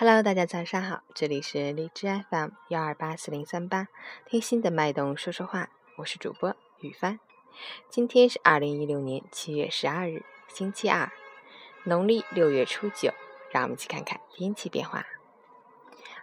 Hello，大家早上好，这里是荔枝 FM 幺二八四零三八，听心的脉动说说话，我是主播雨帆。今天是二零一六年七月十二日，星期二，农历六月初九，让我们一起看看天气变化。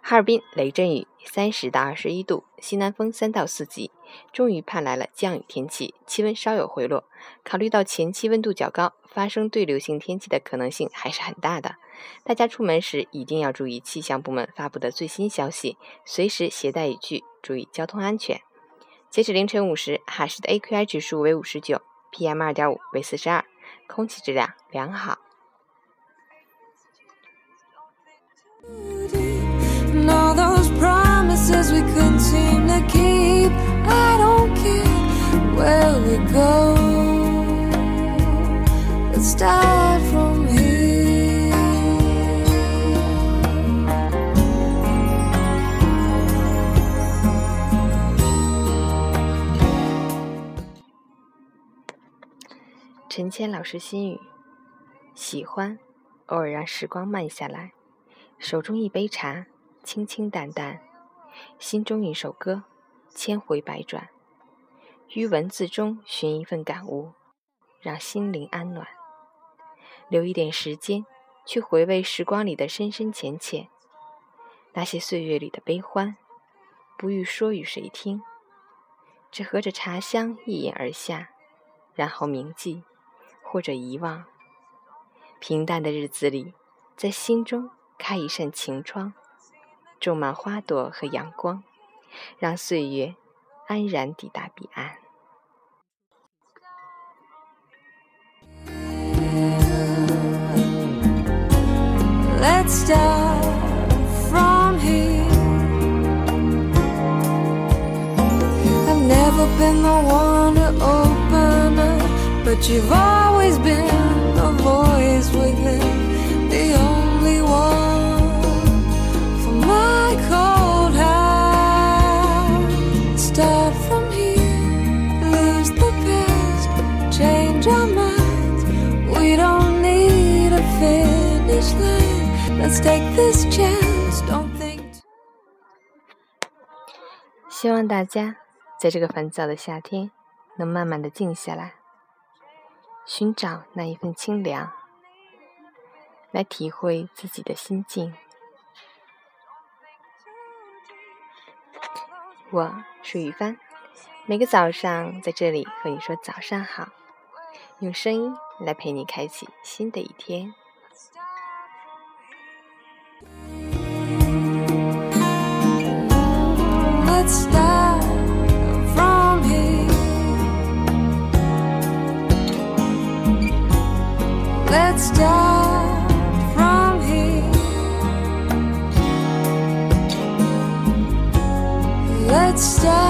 哈尔滨雷阵雨，三十到二十一度，西南风三到四级。终于盼来了降雨天气，气温稍有回落。考虑到前期温度较高，发生对流性天气的可能性还是很大的。大家出门时一定要注意气象部门发布的最新消息，随时携带雨具，注意交通安全。截止凌晨五时，哈市的 AQI 指数为五十九，PM 二点五为四十二，空气质量良好。Stop from me 陈谦老师心语：喜欢偶尔让时光慢下来，手中一杯茶，清清淡淡，心中一首歌，千回百转，于文字中寻一份感悟，让心灵安暖。留一点时间，去回味时光里的深深浅浅，那些岁月里的悲欢，不欲说与谁听，只合着茶香一饮而下，然后铭记。或者遗忘，平淡的日子里，在心中开一扇晴窗，种满花朵和阳光，让岁月安然抵达彼岸。but you've always been the voice within the only one for my cold heart start from here lose the past change our minds we don't need a finish line let's take this chance don't think 希望大家 在这个烦躁的夏天能慢慢的静下来寻找那一份清凉，来体会自己的心境。我是雨帆，每个早上在这里和你说早上好，用声音来陪你开启新的一天。Let's start